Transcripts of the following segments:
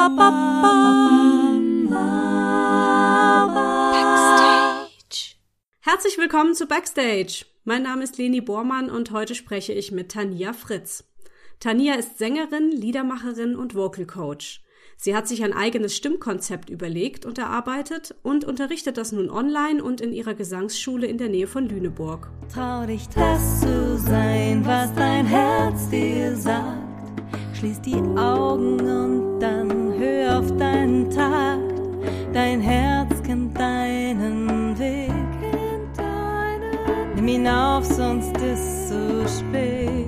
Backstage. Herzlich willkommen zu Backstage. Mein Name ist Leni Bormann und heute spreche ich mit Tania Fritz. Tania ist Sängerin, Liedermacherin und Vocal Coach. Sie hat sich ein eigenes Stimmkonzept überlegt und erarbeitet und unterrichtet das nun online und in ihrer Gesangsschule in der Nähe von Lüneburg. Trau dich, das zu sein, was dein Herz dir sagt. Schließ die Augen und dann hör auf deinen Tag. Dein Herz kennt deinen Weg. Nimm ihn auf, sonst ist zu spät.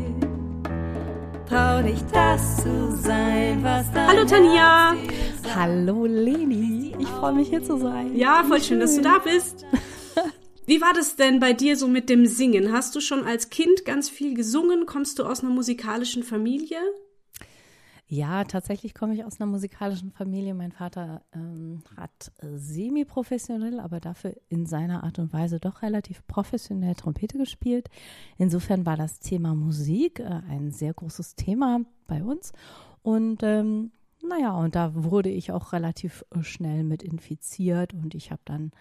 Trau dich, das zu sein, was dein Hallo Tanja! Hallo Leni, ich freue mich hier zu sein. Ja, voll schön, dass du da bist. Wie war das denn bei dir so mit dem Singen? Hast du schon als Kind ganz viel gesungen? Kommst du aus einer musikalischen Familie? Ja, tatsächlich komme ich aus einer musikalischen Familie. Mein Vater ähm, hat äh, semi-professionell, aber dafür in seiner Art und Weise doch relativ professionell Trompete gespielt. Insofern war das Thema Musik äh, ein sehr großes Thema bei uns. Und ähm, naja, und da wurde ich auch relativ äh, schnell mit infiziert und ich habe dann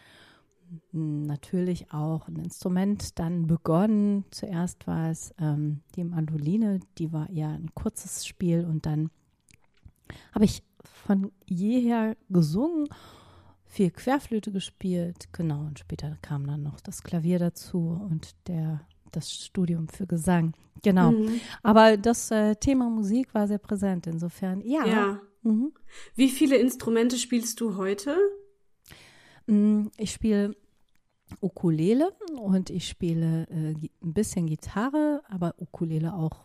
hm, natürlich auch ein Instrument dann begonnen. Zuerst war es ähm, die Mandoline, die war eher ein kurzes Spiel und dann habe ich von jeher gesungen, viel Querflöte gespielt, genau, und später kam dann noch das Klavier dazu und der das Studium für Gesang. Genau. Mhm. Aber das äh, Thema Musik war sehr präsent. Insofern, ja. Ja. Mhm. Wie viele Instrumente spielst du heute? Mm, ich spiele Ukulele und ich spiele äh, ein bisschen Gitarre, aber Ukulele auch.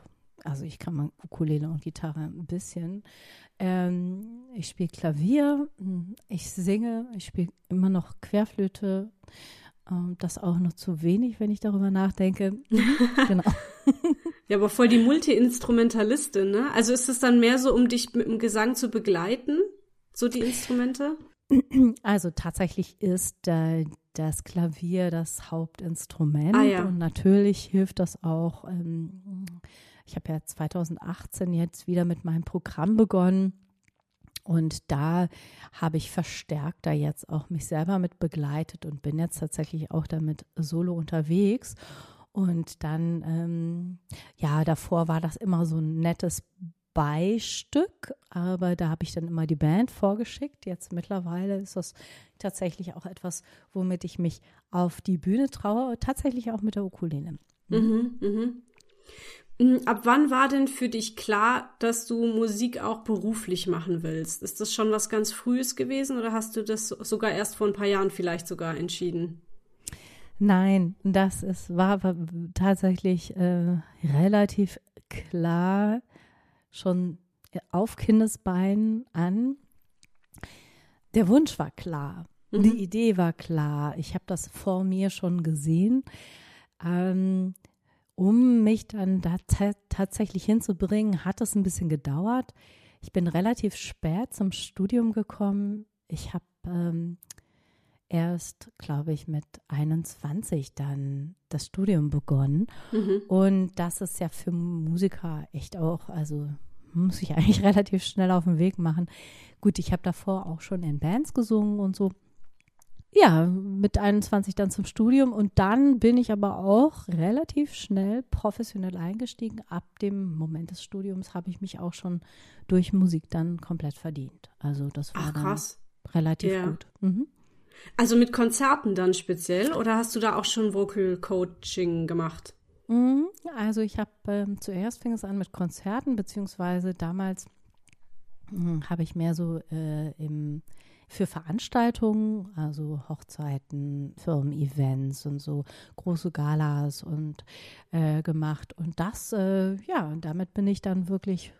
Also ich kann mal Ukulele und Gitarre ein bisschen. Ähm, ich spiele Klavier, ich singe, ich spiele immer noch Querflöte. Ähm, das auch noch zu wenig, wenn ich darüber nachdenke. genau. Ja, aber voll die Multi-Instrumentalistin, ne? Also ist es dann mehr so, um dich mit dem Gesang zu begleiten, so die Instrumente? Also tatsächlich ist äh, das Klavier das Hauptinstrument ah, ja. und natürlich hilft das auch. Ähm, ich habe ja 2018 jetzt wieder mit meinem Programm begonnen. Und da habe ich verstärkt da jetzt auch mich selber mit begleitet und bin jetzt tatsächlich auch damit solo unterwegs. Und dann, ähm, ja, davor war das immer so ein nettes Beistück, aber da habe ich dann immer die Band vorgeschickt. Jetzt mittlerweile ist das tatsächlich auch etwas, womit ich mich auf die Bühne traue, tatsächlich auch mit der Ukulele. Mhm, mhm. Hm, ab wann war denn für dich klar, dass du Musik auch beruflich machen willst? Ist das schon was ganz Frühes gewesen oder hast du das sogar erst vor ein paar Jahren vielleicht sogar entschieden? Nein, das ist, war tatsächlich äh, relativ klar schon auf Kindesbeinen an. Der Wunsch war klar, mhm. die Idee war klar. Ich habe das vor mir schon gesehen. Ähm, um mich dann da tatsächlich hinzubringen, hat es ein bisschen gedauert. Ich bin relativ spät zum Studium gekommen. Ich habe ähm, erst, glaube ich, mit 21 dann das Studium begonnen. Mhm. Und das ist ja für Musiker echt auch, also muss ich eigentlich relativ schnell auf den Weg machen. Gut, ich habe davor auch schon in Bands gesungen und so ja, mit 21 dann zum Studium und dann bin ich aber auch relativ schnell professionell eingestiegen. Ab dem Moment des Studiums habe ich mich auch schon durch Musik dann komplett verdient. Also das war Ach, dann relativ ja. gut. Mhm. Also mit Konzerten dann speziell oder hast du da auch schon Vocal Coaching gemacht? Mhm. Also ich habe ähm, zuerst fing es an mit Konzerten, beziehungsweise damals hm, habe ich mehr so äh, im für Veranstaltungen, also Hochzeiten, Firmen-Events und so große Galas und äh, gemacht. Und das, äh, ja, damit bin ich dann wirklich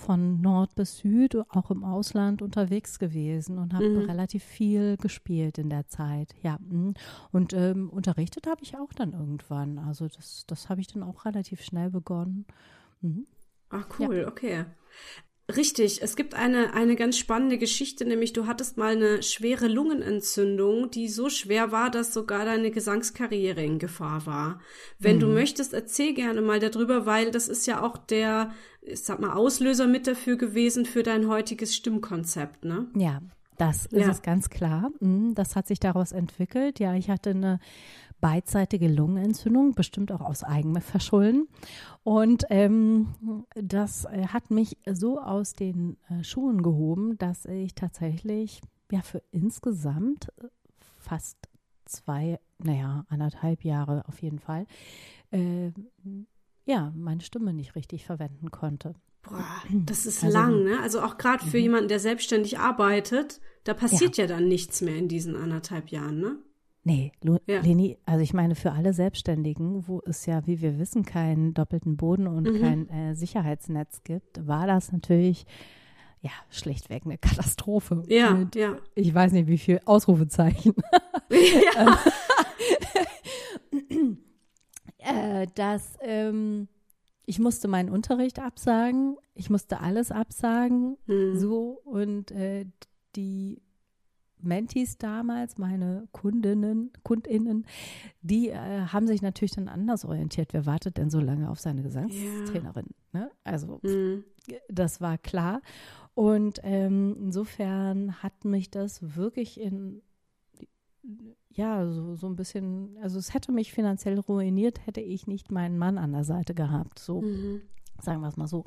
von Nord bis Süd, auch im Ausland unterwegs gewesen und habe mhm. relativ viel gespielt in der Zeit. Ja, mhm. und ähm, unterrichtet habe ich auch dann irgendwann. Also das, das habe ich dann auch relativ schnell begonnen. Mhm. Ach cool, ja. okay. Richtig, es gibt eine, eine ganz spannende Geschichte, nämlich du hattest mal eine schwere Lungenentzündung, die so schwer war, dass sogar deine Gesangskarriere in Gefahr war. Wenn mhm. du möchtest, erzähl gerne mal darüber, weil das ist ja auch der, ich sag mal, Auslöser mit dafür gewesen für dein heutiges Stimmkonzept, ne? Ja, das ist ja. ganz klar. Mhm, das hat sich daraus entwickelt. Ja, ich hatte eine beidseitige Lungenentzündung, bestimmt auch aus eigenem Verschulden. Und ähm, das äh, hat mich so aus den äh, Schuhen gehoben, dass ich tatsächlich ja für insgesamt äh, fast zwei, naja, anderthalb Jahre auf jeden Fall, äh, ja, meine Stimme nicht richtig verwenden konnte. Boah, das ist also, lang, ne? Also auch gerade für mhm. jemanden, der selbstständig arbeitet, da passiert ja. ja dann nichts mehr in diesen anderthalb Jahren, ne? Nee, Lu ja. Leni, also ich meine, für alle Selbstständigen, wo es ja, wie wir wissen, keinen doppelten Boden und mhm. kein äh, Sicherheitsnetz gibt, war das natürlich ja schlichtweg eine Katastrophe. Ja, Mit, ja. Ich weiß nicht, wie viel Ausrufezeichen. Ja. äh, dass ähm, ich musste meinen Unterricht absagen, ich musste alles absagen, mhm. so und äh, die Mentis damals, meine Kundinnen, Kundinnen, die äh, haben sich natürlich dann anders orientiert. Wer wartet denn so lange auf seine Gesangstrainerin? Ja. Ne? Also mhm. das war klar. Und ähm, insofern hat mich das wirklich in ja, so, so ein bisschen, also es hätte mich finanziell ruiniert, hätte ich nicht meinen Mann an der Seite gehabt. So, mhm. sagen wir es mal so.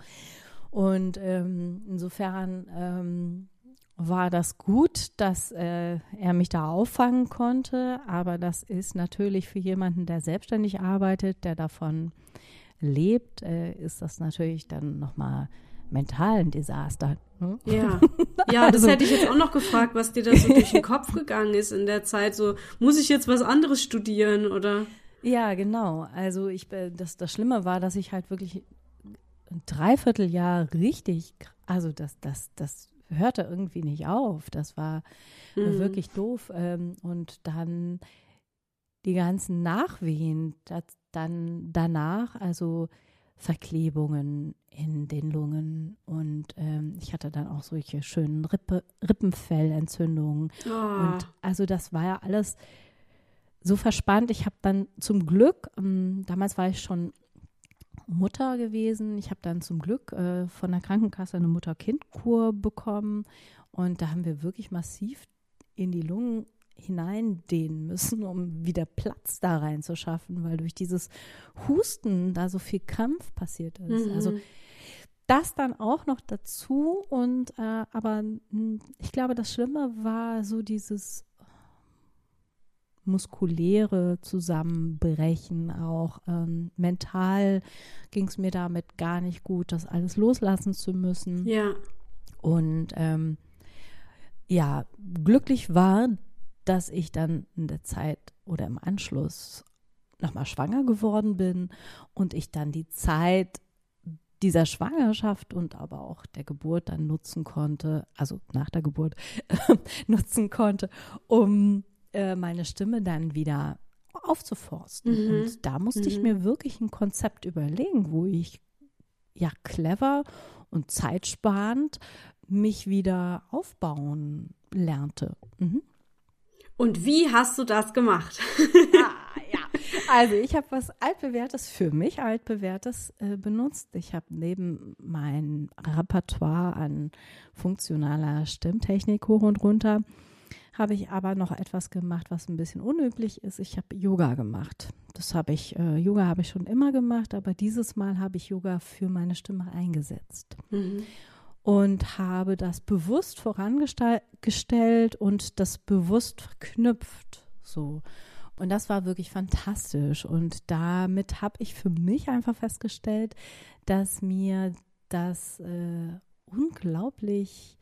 Und ähm, insofern ähm, war das gut, dass äh, er mich da auffangen konnte. Aber das ist natürlich für jemanden, der selbstständig arbeitet, der davon lebt, äh, ist das natürlich dann nochmal mental ein Desaster. Ne? Ja, ja, das also, hätte ich jetzt auch noch gefragt, was dir da so durch den Kopf gegangen ist in der Zeit. So, muss ich jetzt was anderes studieren oder? Ja, genau. Also ich, äh, das, das Schlimme war, dass ich halt wirklich ein Dreivierteljahr richtig, also das, das, das hörte irgendwie nicht auf. Das war mhm. wirklich doof. Ähm, und dann die ganzen Nachwehen, dann danach, also Verklebungen in den Lungen und ähm, ich hatte dann auch solche schönen Rippe, Rippenfellentzündungen. Oh. Und also das war ja alles so verspannt. Ich habe dann zum Glück, ähm, damals war ich schon Mutter gewesen. Ich habe dann zum Glück äh, von der Krankenkasse eine Mutter-Kind-Kur bekommen und da haben wir wirklich massiv in die Lungen hineindehnen müssen, um wieder Platz da reinzuschaffen, weil durch dieses Husten da so viel Krampf passiert ist. Mhm. Also das dann auch noch dazu und äh, aber ich glaube, das Schlimme war so dieses muskuläre Zusammenbrechen, auch ähm, mental ging es mir damit gar nicht gut, das alles loslassen zu müssen. Ja. Und ähm, ja, glücklich war, dass ich dann in der Zeit oder im Anschluss nochmal schwanger geworden bin und ich dann die Zeit dieser Schwangerschaft und aber auch der Geburt dann nutzen konnte, also nach der Geburt nutzen konnte, um äh, meine Stimme dann wieder aufzuforsten. Mhm. Und da musste mhm. ich mir wirklich ein Konzept überlegen, wo ich ja clever und zeitsparend mich wieder aufbauen lernte. Mhm. Und wie hast du das gemacht? ah, ja. Also ich habe was altbewährtes für mich altbewährtes äh, benutzt. Ich habe neben meinem Repertoire an funktionaler Stimmtechnik hoch und runter habe ich aber noch etwas gemacht, was ein bisschen unüblich ist. Ich habe Yoga gemacht. Das habe ich, äh, Yoga habe ich schon immer gemacht, aber dieses Mal habe ich Yoga für meine Stimme eingesetzt. Mhm. Und habe das bewusst vorangestellt und das bewusst verknüpft. So. Und das war wirklich fantastisch. Und damit habe ich für mich einfach festgestellt, dass mir das äh, unglaublich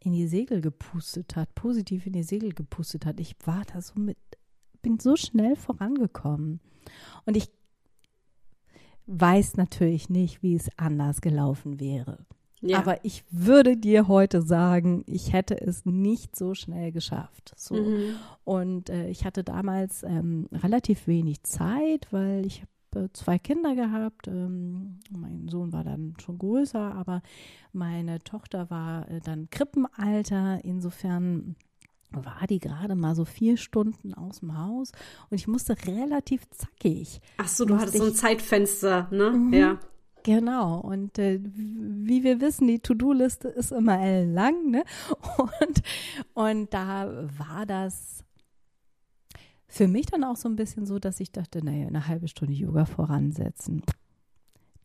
in die Segel gepustet hat, positiv in die Segel gepustet hat. Ich war da so mit, bin so schnell vorangekommen. Und ich weiß natürlich nicht, wie es anders gelaufen wäre. Ja. Aber ich würde dir heute sagen, ich hätte es nicht so schnell geschafft. So. Mhm. Und äh, ich hatte damals ähm, relativ wenig Zeit, weil ich äh, zwei Kinder gehabt. Ähm, mein Sohn war dann schon größer, aber meine Tochter war äh, dann Krippenalter. Insofern war die gerade mal so vier Stunden aus dem Haus und ich musste relativ zackig. Ach so, du hattest so ein Zeitfenster, ne? Mhm, ja. Genau. Und äh, wie wir wissen, die To-Do-Liste ist immer lang, ne? Und, und da war das für mich dann auch so ein bisschen so, dass ich dachte, naja, eine halbe Stunde Yoga voransetzen.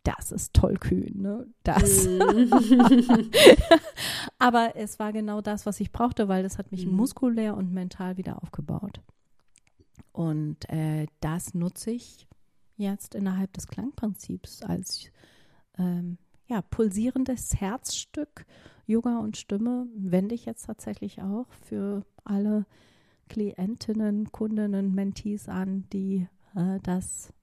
Das ist tollkühn, ne? Das. Aber es war genau das, was ich brauchte, weil das hat mich mhm. muskulär und mental wieder aufgebaut. Und äh, das nutze ich jetzt innerhalb des Klangprinzips als ähm, ja, pulsierendes Herzstück. Yoga und Stimme wende ich jetzt tatsächlich auch für alle Klientinnen, Kundinnen, Mentees an, die äh, das,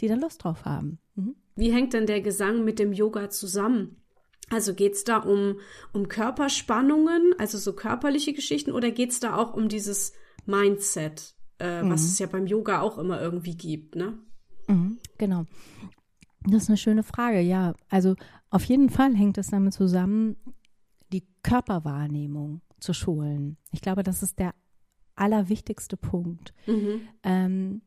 die da Lust drauf haben. Mhm. Wie hängt denn der Gesang mit dem Yoga zusammen? Also geht es da um, um Körperspannungen, also so körperliche Geschichten, oder geht es da auch um dieses Mindset, äh, mhm. was es ja beim Yoga auch immer irgendwie gibt, ne? Mhm, genau. Das ist eine schöne Frage, ja. Also auf jeden Fall hängt es damit zusammen, die Körperwahrnehmung zu schulen. Ich glaube, das ist der allerwichtigste Punkt. Mhm. Ähm,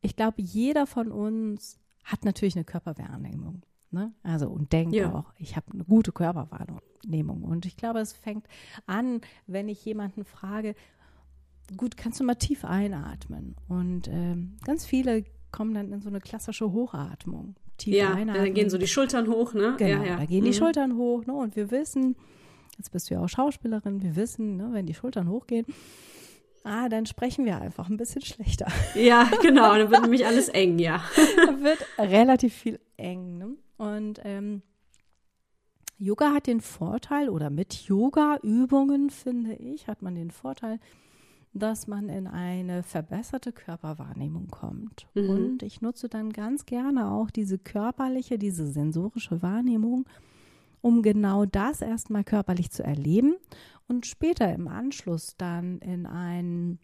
ich glaube, jeder von uns hat natürlich eine Körperwahrnehmung. Ne? Also und denkt ja. auch, ich habe eine gute Körperwahrnehmung. Und ich glaube, es fängt an, wenn ich jemanden frage, gut, kannst du mal tief einatmen? Und ähm, ganz viele kommen dann in so eine klassische Hochatmung. Tief ja, einatmen. dann gehen so die Schultern hoch, ne? Genau, ja, ja. da gehen die mhm. Schultern hoch, ne? Und wir wissen, jetzt bist du ja auch Schauspielerin, wir wissen, ne, wenn die Schultern hochgehen, ah, dann sprechen wir einfach ein bisschen schlechter. Ja, genau, dann wird nämlich alles eng, ja. dann wird relativ viel eng. Ne? Und ähm, Yoga hat den Vorteil, oder mit Yoga-Übungen, finde ich, hat man den Vorteil, dass man in eine verbesserte Körperwahrnehmung kommt. Mhm. Und ich nutze dann ganz gerne auch diese körperliche, diese sensorische Wahrnehmung, um genau das erstmal körperlich zu erleben und später im Anschluss dann in einen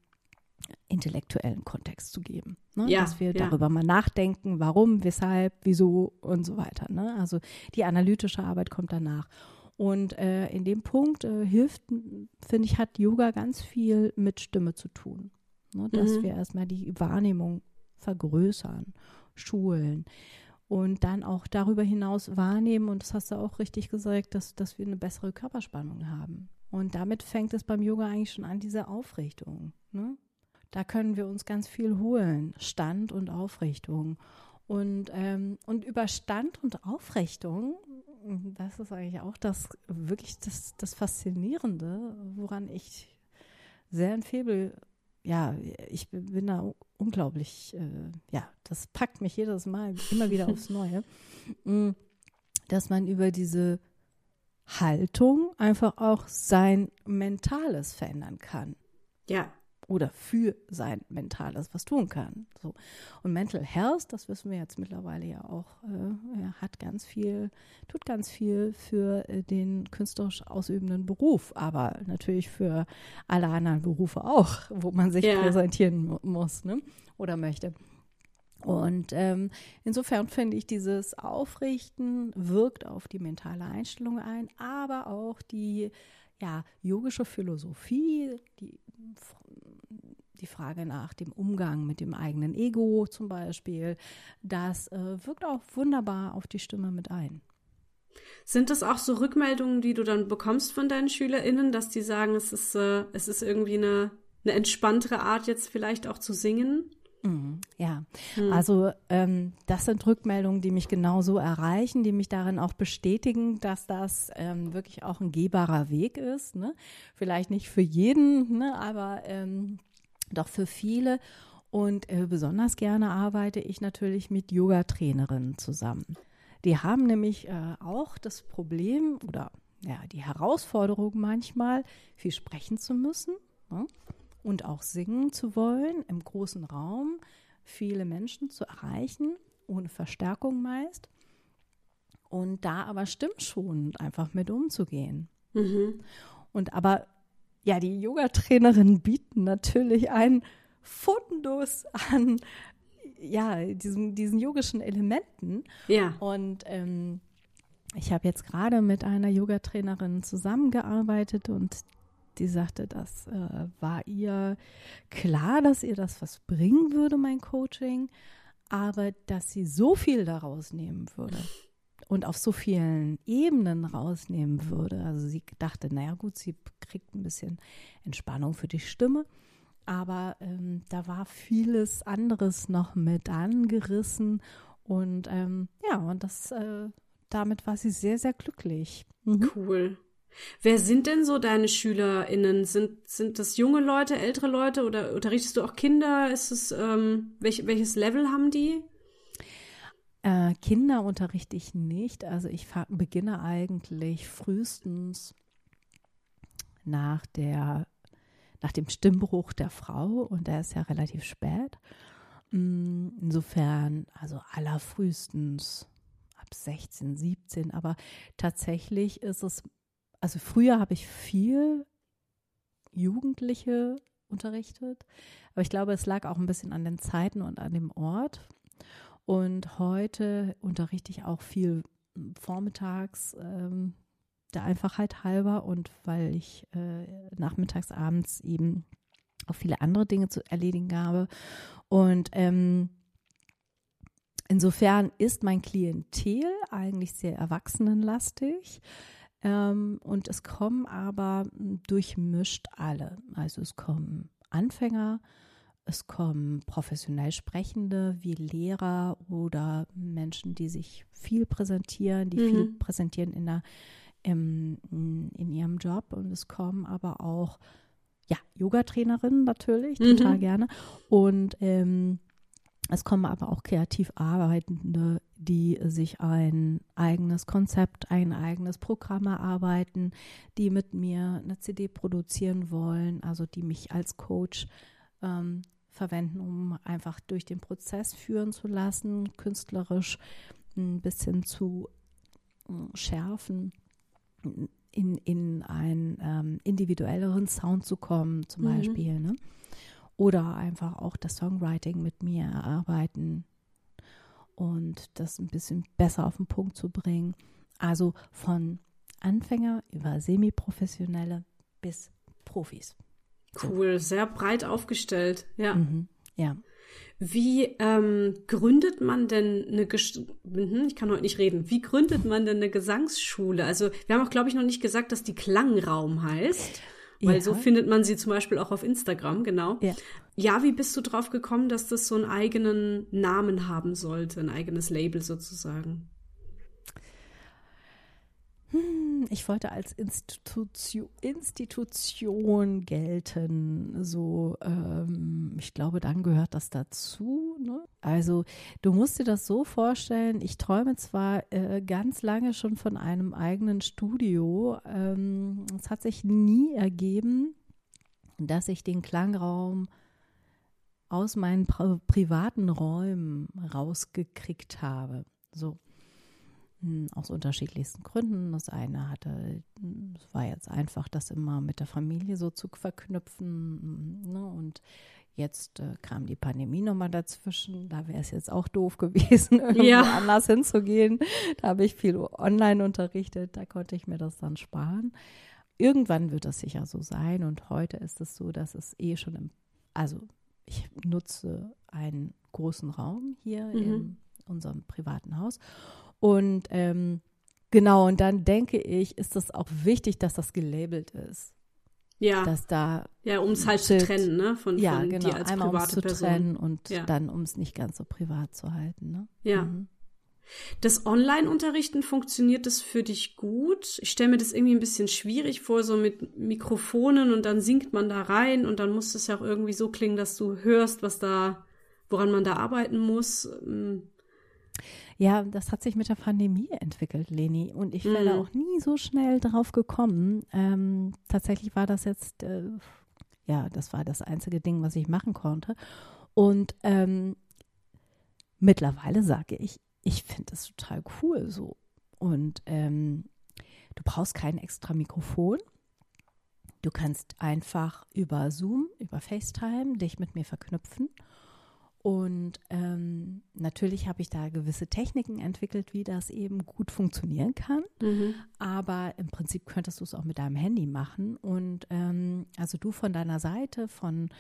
intellektuellen Kontext zu geben. Ne? Ja, Dass wir ja. darüber mal nachdenken, warum, weshalb, wieso und so weiter. Ne? Also die analytische Arbeit kommt danach. Und äh, in dem Punkt äh, hilft, finde ich, hat Yoga ganz viel mit Stimme zu tun. Ne? Dass mhm. wir erstmal die Wahrnehmung vergrößern, schulen und dann auch darüber hinaus wahrnehmen, und das hast du auch richtig gesagt, dass, dass wir eine bessere Körperspannung haben. Und damit fängt es beim Yoga eigentlich schon an, diese Aufrichtung. Ne? Da können wir uns ganz viel holen, Stand und Aufrichtung. Und, ähm, und über Stand und Aufrichtung das ist eigentlich auch das wirklich das, das Faszinierende, woran ich sehr ein Febel, ja, ich bin, da unglaublich, äh, ja, das packt mich jedes Mal immer wieder aufs Neue, mm, dass man über diese Haltung einfach auch sein Mentales verändern kann. Ja oder für sein Mentales was tun kann. So. Und Mental Health, das wissen wir jetzt mittlerweile ja auch, äh, hat ganz viel, tut ganz viel für äh, den künstlerisch ausübenden Beruf, aber natürlich für alle anderen Berufe auch, wo man sich ja. präsentieren muss ne? oder möchte. Und ähm, insofern finde ich, dieses Aufrichten wirkt auf die mentale Einstellung ein, aber auch die ja, yogische Philosophie, die die Frage nach dem Umgang mit dem eigenen Ego zum Beispiel, das äh, wirkt auch wunderbar auf die Stimme mit ein. Sind das auch so Rückmeldungen, die du dann bekommst von deinen SchülerInnen, dass die sagen, es ist, äh, es ist irgendwie eine, eine entspanntere Art, jetzt vielleicht auch zu singen? Mhm, ja, mhm. also ähm, das sind Rückmeldungen, die mich genauso erreichen, die mich darin auch bestätigen, dass das ähm, wirklich auch ein gehbarer Weg ist. Ne? Vielleicht nicht für jeden, ne? aber ähm, doch für viele. Und äh, besonders gerne arbeite ich natürlich mit Yoga-Trainerinnen zusammen. Die haben nämlich äh, auch das Problem oder ja, die Herausforderung manchmal, viel sprechen zu müssen ne? Und auch singen zu wollen im großen Raum, viele Menschen zu erreichen, ohne Verstärkung meist. Und da aber stimmschonend einfach mit umzugehen. Mhm. Und aber ja, die Yoga-Trainerinnen bieten natürlich einen Fundus an ja, diesen, diesen yogischen Elementen. Ja. Und ähm, ich habe jetzt gerade mit einer Yogatrainerin zusammengearbeitet und die sagte, das äh, war ihr klar, dass ihr das was bringen würde, mein Coaching, aber dass sie so viel daraus nehmen würde und auf so vielen Ebenen rausnehmen würde. Also sie dachte, naja gut, sie kriegt ein bisschen Entspannung für die Stimme, aber ähm, da war vieles anderes noch mit angerissen und ähm, ja, und das äh, damit war sie sehr, sehr glücklich. Mhm. Cool. Wer sind denn so deine SchülerInnen? Sind, sind das junge Leute, ältere Leute oder unterrichtest du auch Kinder? Ist es, ähm, welch, welches Level haben die? Äh, Kinder unterrichte ich nicht. Also ich beginne eigentlich frühestens nach der, nach dem Stimmbruch der Frau und der ist ja relativ spät. Mm, insofern, also allerfrühestens ab 16, 17, aber tatsächlich ist es also früher habe ich viel Jugendliche unterrichtet, aber ich glaube, es lag auch ein bisschen an den Zeiten und an dem Ort. Und heute unterrichte ich auch viel vormittags, ähm, der Einfachheit halber und weil ich äh, nachmittags, abends eben auch viele andere Dinge zu erledigen habe. Und ähm, insofern ist mein Klientel eigentlich sehr erwachsenenlastig. Ähm, und es kommen aber durchmischt alle. Also es kommen Anfänger, es kommen professionell Sprechende wie Lehrer oder Menschen, die sich viel präsentieren, die mhm. viel präsentieren in, der, im, in ihrem Job. Und es kommen aber auch ja, Yoga-Trainerinnen natürlich, mhm. total gerne. Und ähm, es kommen aber auch kreativ Arbeitende, die sich ein eigenes Konzept, ein eigenes Programm erarbeiten, die mit mir eine CD produzieren wollen, also die mich als Coach ähm, verwenden, um einfach durch den Prozess führen zu lassen, künstlerisch ein bisschen zu äh, schärfen, in, in einen ähm, individuelleren Sound zu kommen, zum mhm. Beispiel. Ne? Oder einfach auch das Songwriting mit mir erarbeiten und das ein bisschen besser auf den Punkt zu bringen. Also von Anfänger über Semi-Professionelle bis Profis. Cool, sehr breit aufgestellt, ja. Mhm, ja. Wie ähm, gründet man denn eine, Ges mhm, ich kann heute nicht reden, wie gründet man denn eine Gesangsschule? Also wir haben auch, glaube ich, noch nicht gesagt, dass die Klangraum heißt. Weil ja. so findet man sie zum Beispiel auch auf Instagram, genau. Ja. ja, wie bist du drauf gekommen, dass das so einen eigenen Namen haben sollte, ein eigenes Label sozusagen? Hm, ich wollte als Institution, Institution gelten. So, ähm, ich glaube, dann gehört das dazu. Ne? Also, du musst dir das so vorstellen. Ich träume zwar äh, ganz lange schon von einem eigenen Studio. Ähm, es hat sich nie ergeben, dass ich den Klangraum aus meinen pri privaten Räumen rausgekriegt habe. So. Hm, aus unterschiedlichsten Gründen. Das eine hatte, es war jetzt einfach, das immer mit der Familie so zu verknüpfen. Ne? Und jetzt äh, kam die Pandemie nochmal dazwischen. Da wäre es jetzt auch doof gewesen, irgendwo ja. anders hinzugehen. Da habe ich viel online unterrichtet. Da konnte ich mir das dann sparen. Irgendwann wird das sicher so sein. Und heute ist es so, dass es eh schon im, also ich nutze einen großen Raum hier mhm. in unserem privaten Haus und ähm, genau, und dann denke ich, ist das auch wichtig, dass das gelabelt ist. Ja. Dass da. Ja, um es halt zu trennen, ne? Von, ja, von genau. dir als Einmal private zu Person. trennen und ja. dann, um es nicht ganz so privat zu halten, ne? Ja. Mhm. Das Online-Unterrichten, funktioniert das für dich gut? Ich stelle mir das irgendwie ein bisschen schwierig vor, so mit Mikrofonen und dann singt man da rein und dann muss es ja auch irgendwie so klingen, dass du hörst, was da, woran man da arbeiten muss. Ähm, ja, das hat sich mit der Pandemie entwickelt, Leni. Und ich wäre mhm. auch nie so schnell drauf gekommen. Ähm, tatsächlich war das jetzt, äh, ja, das war das einzige Ding, was ich machen konnte. Und ähm, mittlerweile sage ich, ich finde das total cool so. Und ähm, du brauchst kein extra Mikrofon. Du kannst einfach über Zoom, über FaceTime dich mit mir verknüpfen und ähm, natürlich habe ich da gewisse Techniken entwickelt, wie das eben gut funktionieren kann. Mhm. Aber im Prinzip könntest du es auch mit deinem Handy machen. Und ähm, also du von deiner Seite, von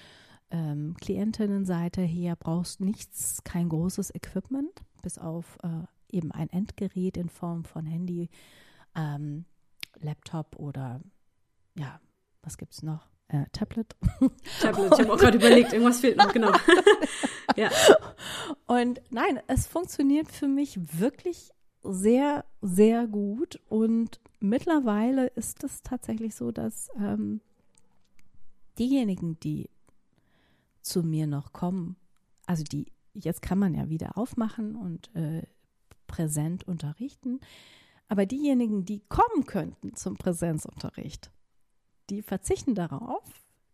ähm, Klientinnenseite her brauchst nichts, kein großes Equipment, bis auf äh, eben ein Endgerät in Form von Handy, ähm, Laptop oder ja, was gibt es noch? Äh, Tablet. Tablet, ich habe auch gerade überlegt, irgendwas fehlt noch, genau. ja. Und nein, es funktioniert für mich wirklich sehr, sehr gut. Und mittlerweile ist es tatsächlich so, dass ähm, diejenigen, die zu mir noch kommen, also die, jetzt kann man ja wieder aufmachen und äh, präsent unterrichten, aber diejenigen, die kommen könnten zum Präsenzunterricht, die verzichten darauf,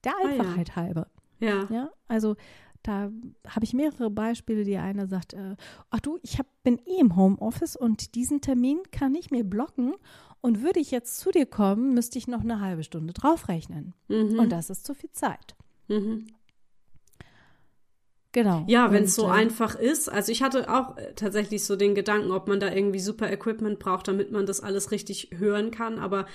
der Ah, ja. Einfachheit halber. Ja. Ja, also da habe ich mehrere Beispiele. Die eine sagt, äh, ach du, ich hab, bin eh im Homeoffice und diesen Termin kann ich mir blocken und würde ich jetzt zu dir kommen, müsste ich noch eine halbe Stunde draufrechnen. Mhm. Und das ist zu viel Zeit. Mhm. Genau. Ja, wenn es so äh, einfach ist. Also ich hatte auch äh, tatsächlich so den Gedanken, ob man da irgendwie super Equipment braucht, damit man das alles richtig hören kann. Aber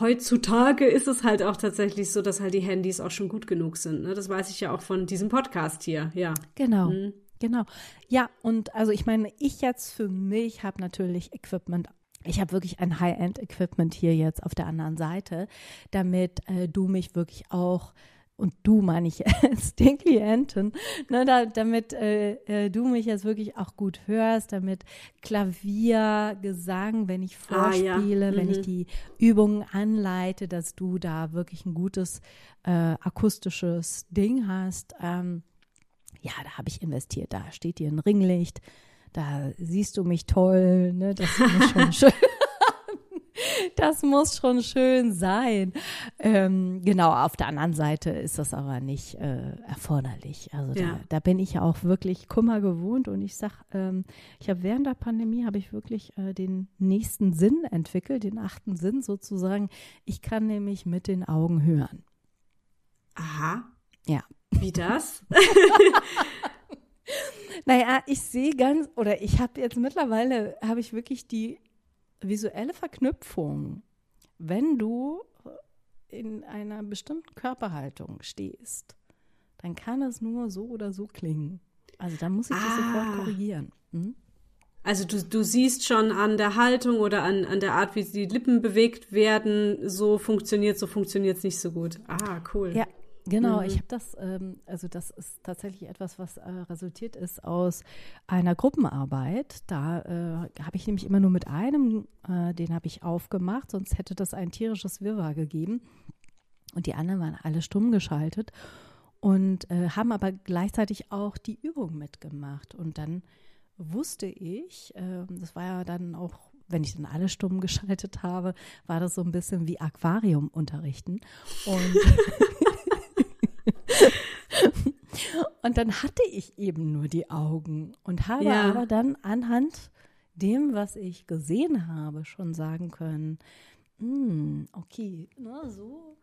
heutzutage ist es halt auch tatsächlich so, dass halt die Handys auch schon gut genug sind. Ne? Das weiß ich ja auch von diesem Podcast hier. Ja. Genau. Mhm. Genau. Ja, und also ich meine, ich jetzt für mich habe natürlich Equipment. Ich habe wirklich ein High-End-Equipment hier jetzt auf der anderen Seite, damit äh, du mich wirklich auch und du meine ich jetzt den Klienten, ne, da, damit äh, äh, du mich jetzt wirklich auch gut hörst, damit Klavier, Gesang, wenn ich Ah, ja. vorspiele, wenn ich Mhm. die Übungen anleite, dass du da wirklich ein gutes äh, akustisches Ding hast. Ähm, ja, da habe ich investiert. Da steht dir ein Ringlicht, da siehst du mich toll, ne? Das muss schon schön. Das muss schon schön sein. Ähm, genau, auf der anderen Seite ist das aber nicht äh, erforderlich. Also Ja. da, da bin ich ja auch wirklich Kummer gewohnt und ich sag, ähm, ich habe während der Pandemie habe ich wirklich äh, den nächsten Sinn entwickelt, den achten Sinn sozusagen. Ich kann nämlich mit den Augen hören. Aha. Ja. Wie das? Naja, ich sehe ganz, oder ich habe jetzt mittlerweile, habe ich wirklich die visuelle Verknüpfung, wenn du in einer bestimmten Körperhaltung stehst, dann kann es nur so oder so klingen. Also da muss ich das Ah. sofort korrigieren. Hm? Also du, du siehst schon an der Haltung oder an, an der Art, wie die Lippen bewegt werden, so funktioniert, so funktioniert es nicht so gut. Ah, cool. Ja, genau. Mhm. Ich habe das, ähm, also das ist tatsächlich etwas, was äh, resultiert ist aus einer Gruppenarbeit. Da äh, habe ich nämlich immer nur mit einem, äh, den habe ich aufgemacht, sonst hätte das ein tierisches Wirrwarr gegeben. Und die anderen waren alle stumm geschaltet und äh, haben aber gleichzeitig auch die Übung mitgemacht. Und dann wusste ich, äh, das war ja dann auch, wenn ich dann alle stumm geschaltet habe, war das so ein bisschen wie Aquarium unterrichten. Und Und dann hatte ich eben nur die Augen und habe Ja. aber dann anhand dem, was ich gesehen habe, schon sagen können, hm, okay, na so.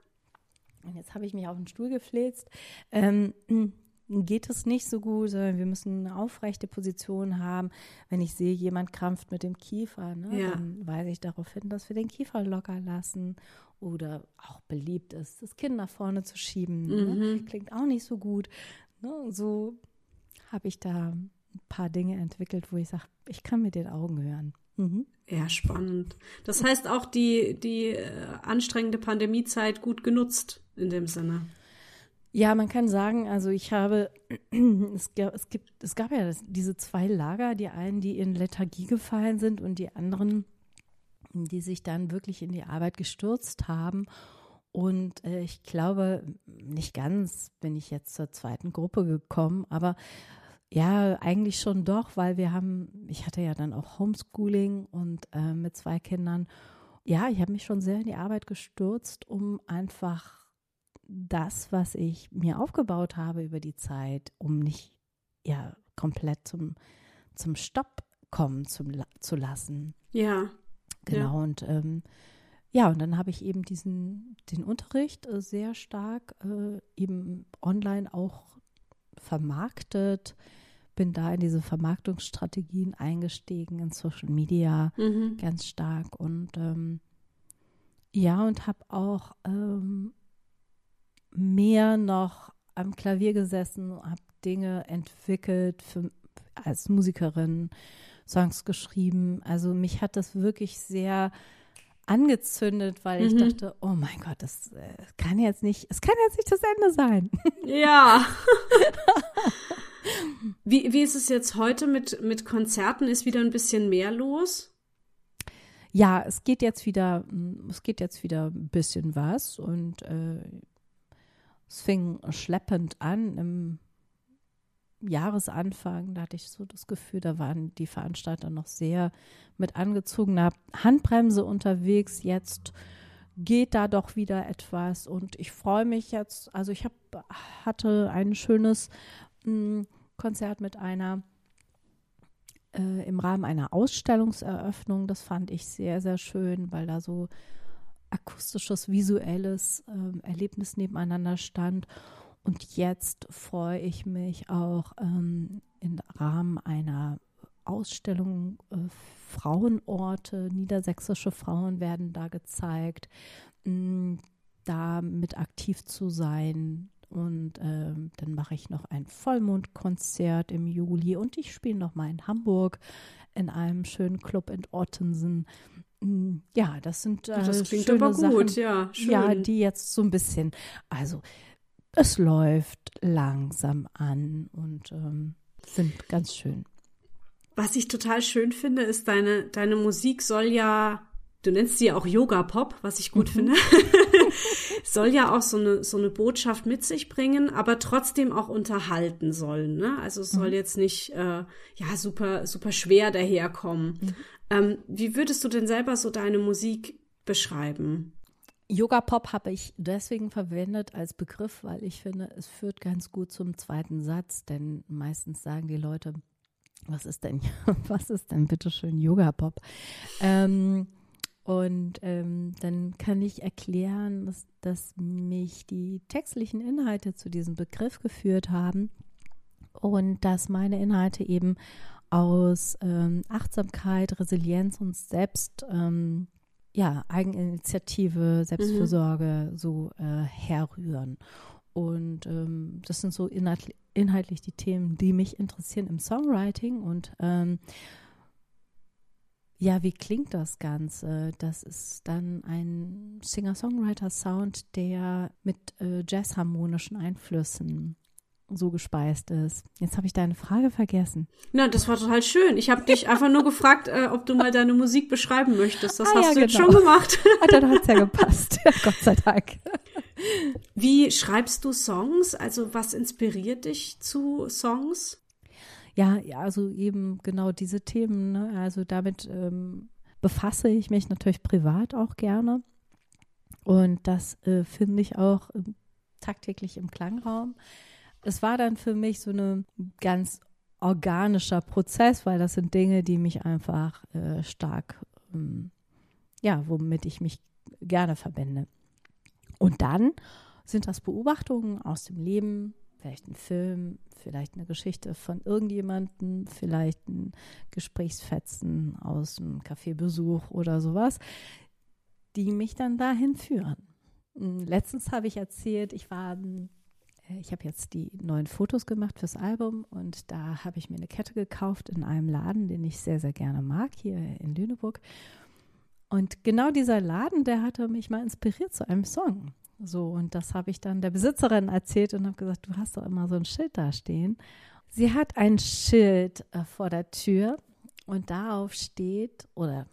Und jetzt habe ich mich auf den Stuhl gefläzt. Ähm, hm, geht es nicht so gut, sondern wir müssen eine aufrechte Position haben. Wenn ich sehe, jemand krampft mit dem Kiefer, ne, Ja. dann weise ich darauf hin, dass wir den Kiefer locker lassen. Oder auch beliebt ist, das Kind nach vorne zu schieben. Ne? Mhm. Klingt auch nicht so gut. Ne? So habe ich da ein paar Dinge entwickelt, wo ich sage, ich kann mit den Augen hören. Mhm. Ja, spannend. Das heißt auch die, die äh, anstrengende Pandemiezeit gut genutzt in dem Sinne. Ja, man kann sagen, also ich habe, es, ga- es, gibt, es gab ja das, diese zwei Lager, die einen, die in Lethargie gefallen sind und die anderen, die sich dann wirklich in die Arbeit gestürzt haben. Und äh, ich glaube, nicht ganz bin ich jetzt zur zweiten Gruppe gekommen, aber ja, eigentlich schon doch, weil wir haben, ich hatte ja dann auch Homeschooling und äh, mit zwei Kindern. Ja, ich habe mich schon sehr in die Arbeit gestürzt, um einfach das, was ich mir aufgebaut habe über die Zeit, um nicht ja komplett zum, zum Stopp kommen zu, zu lassen. Ja. Genau. Und ähm, ja, und dann habe ich eben diesen, den Unterricht äh, sehr stark äh, eben online auch vermarktet, bin da in diese Vermarktungsstrategien eingestiegen, in Social Media Mhm. ganz stark und ähm, ja, und habe auch ähm, mehr noch am Klavier gesessen, habe Dinge entwickelt für, als Musikerin, Songs geschrieben. Also mich hat das wirklich sehr angezündet, weil ich Mhm. dachte, oh mein Gott, das äh, kann jetzt nicht, es kann jetzt nicht das Ende sein. Ja. wie, wie ist es jetzt heute mit, mit Konzerten? Ist wieder ein bisschen mehr los? Ja, es geht jetzt wieder, es geht jetzt wieder ein bisschen was und äh, es fing schleppend an im Jahresanfang. Da hatte ich so das Gefühl, da waren die Veranstalter noch sehr mit angezogener Handbremse unterwegs. Jetzt geht da doch wieder etwas und ich freue mich jetzt. Also ich hab, hatte ein schönes mh, Konzert mit einer äh, im Rahmen einer Ausstellungseröffnung. Das fand ich sehr, sehr schön, weil da so akustisches, visuelles ähm, Erlebnis nebeneinander stand. Und jetzt freue ich mich auch ähm, im Rahmen einer Ausstellung äh, Frauenorte, niedersächsische Frauen werden da gezeigt, mh, da mit aktiv zu sein. Und ähm, dann mache ich noch ein Vollmondkonzert im Juli und ich spiele noch mal in Hamburg in einem schönen Club in Ottensen. Mm, Ja, das sind äh, das klingt schöne aber gut, Sachen, ja. Schön. ja, die jetzt so ein bisschen, also es läuft langsam an und ähm, sind ganz schön. Was ich total schön finde, ist deine, deine Musik soll ja, du nennst sie ja auch Yoga-Pop, was ich gut finde, soll ja auch so eine, so eine Botschaft mit sich bringen, aber trotzdem auch unterhalten sollen. Ne? Also es soll jetzt nicht äh, ja super, super schwer daherkommen. Ähm, wie würdest du denn selber so deine Musik beschreiben? Yoga Pop habe ich deswegen verwendet als Begriff, weil ich finde, es führt ganz gut zum zweiten Satz, denn meistens sagen die Leute, was ist denn, was ist denn bitteschön Yoga Pop? Ähm, und ähm, dann kann ich erklären, dass, dass mich die textlichen Inhalte zu diesem Begriff geführt haben und dass meine Inhalte eben aus ähm, Achtsamkeit, Resilienz und Selbst, ähm, ja, Eigeninitiative, Selbstfürsorge so äh, herrühren. Und ähm, das sind so inhalt, inhaltlich die Themen, die mich interessieren im Songwriting. Und ähm, ja, wie klingt das Ganze? Das ist dann ein Singer-Songwriter-Sound, der mit äh, jazzharmonischen Einflüssen so gespeist ist. Jetzt habe ich deine Frage vergessen. Na, das war total schön. Ich habe dich einfach nur gefragt, äh, ob du mal deine Musik beschreiben möchtest. Das Ah, hast ja, du jetzt genau. schon gemacht. Ah, dann hat es ja gepasst. Gott sei Dank. Wie schreibst du Songs? Also was inspiriert dich zu Songs? Ja, ja, also eben genau diese Themen. Ne? Also damit ähm, befasse ich mich natürlich privat auch gerne. Und das äh, finde ich auch ähm, tagtäglich im Klangraum. Es war dann für mich so ein ganz organischer Prozess, weil das sind Dinge, die mich einfach äh, stark, ähm, ja, womit ich mich gerne verbinde. Und dann sind das Beobachtungen aus dem Leben, vielleicht ein Film, vielleicht eine Geschichte von irgendjemandem, vielleicht ein Gesprächsfetzen aus einem Kaffeebesuch oder sowas, die mich dann dahin führen. Mm, Letztens habe ich erzählt, ich war, ich habe jetzt die neuen Fotos gemacht fürs Album und da habe ich mir eine Kette gekauft in einem Laden, den ich sehr, sehr gerne mag, hier in Lüneburg. Und genau dieser Laden, der hatte mich mal inspiriert zu einem Song. So, und das habe ich dann der Besitzerin erzählt und habe gesagt, du hast doch immer so ein Schild da stehen. Sie hat ein Schild äh, vor der Tür und darauf steht, oder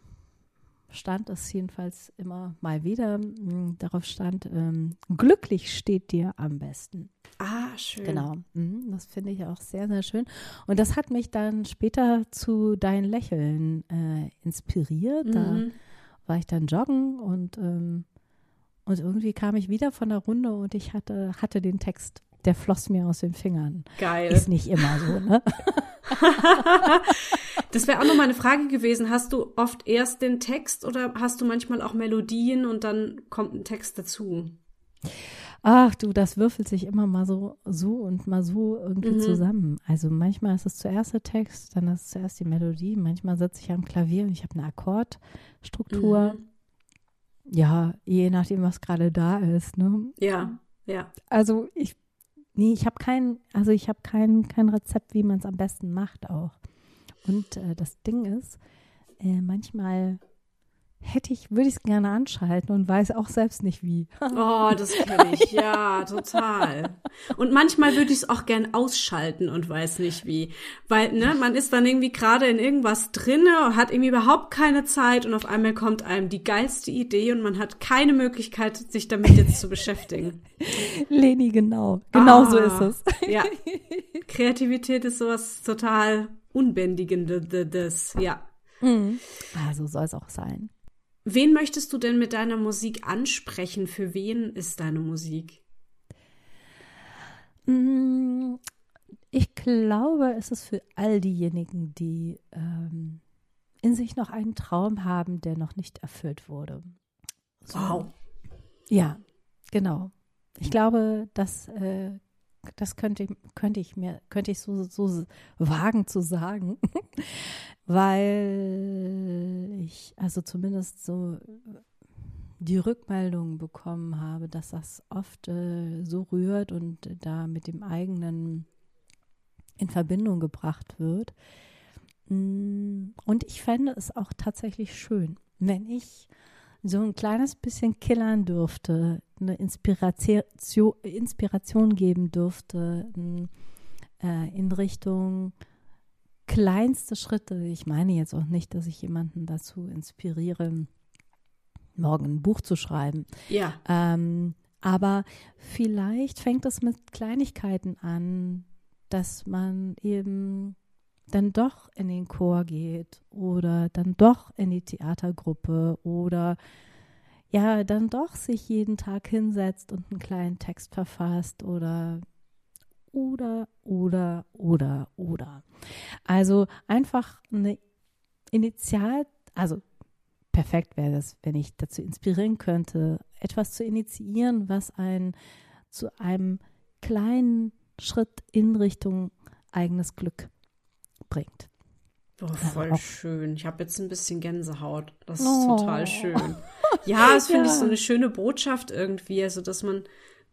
stand es jedenfalls immer mal wieder, mh, darauf stand, ähm, glücklich steht dir am besten. Ah, schön. Genau, mhm, das finde ich auch sehr, sehr schön. Und das hat mich dann später zu Dein Lächeln äh, inspiriert. Da Mhm. war ich dann joggen und, ähm, und irgendwie kam ich wieder von der Runde und ich hatte, hatte den Text, der floss mir aus den Fingern. Geil. Ist nicht immer so, ne? Das wäre auch noch mal eine Frage gewesen. Hast du oft erst den Text oder hast du manchmal auch Melodien und dann kommt ein Text dazu? Ach du, das würfelt sich immer mal so, so und mal so irgendwie Mhm. zusammen. Also manchmal ist es zuerst der Text, dann ist es zuerst die Melodie. Manchmal sitze ich am Klavier und ich habe eine Akkordstruktur. Mhm. Ja, je nachdem, was gerade da ist. Ne? Ja, ja. Also ich, nee, ich habe kein, also ich habe kein, kein Rezept, wie man es am besten macht auch. Und äh, das Ding ist, äh, manchmal hätte ich, würde ich es gerne anschalten und weiß auch selbst nicht wie. Oh, das kenne ich. Ja, total. Und manchmal würde ich es auch gern ausschalten und weiß nicht wie. Weil, ne, man ist dann irgendwie gerade in irgendwas drinne und hat irgendwie überhaupt keine Zeit und auf einmal kommt einem die geilste Idee und man hat keine Möglichkeit, sich damit jetzt zu beschäftigen. Leni, genau. Genau so Ah, ist es. Ja. Kreativität ist sowas total Unbändigendes. Ja. Also soll es auch sein. Wen möchtest du denn mit deiner Musik ansprechen? Für wen ist deine Musik? Mm, Ich glaube, es ist für all diejenigen, die ähm, in sich noch einen Traum haben, der noch nicht erfüllt wurde. So. Wow. Ja, genau. Ich glaube, dass äh, das könnte, könnte ich mir, könnte ich so, so wagen zu sagen, weil ich also zumindest so die Rückmeldungen bekommen habe, dass das oft äh, so rührt und da mit dem eigenen in Verbindung gebracht wird. Mm, Und ich fände es auch tatsächlich schön, wenn ich so ein kleines bisschen killern dürfte, eine Inspiration, Inspiration geben dürfte n- äh, in Richtung kleinste Schritte. Ich meine jetzt auch nicht, dass ich jemanden dazu inspiriere, morgen ein Buch zu schreiben. Ja. Ähm, aber vielleicht fängt es mit Kleinigkeiten an, dass man eben dann doch in den Chor geht oder dann doch in die Theatergruppe oder ja, dann doch sich jeden Tag hinsetzt und einen kleinen Text verfasst oder oder oder oder oder. Also einfach eine Initial, also perfekt wäre das, wenn ich dazu inspirieren könnte, etwas zu initiieren, was einen zu einem kleinen Schritt in Richtung eigenes Glück bringt. Oh, voll schön. Ich habe jetzt ein bisschen Gänsehaut. Das ist Oh. total schön. Ja, das finde ich Ja. so eine schöne Botschaft irgendwie. Also, dass man,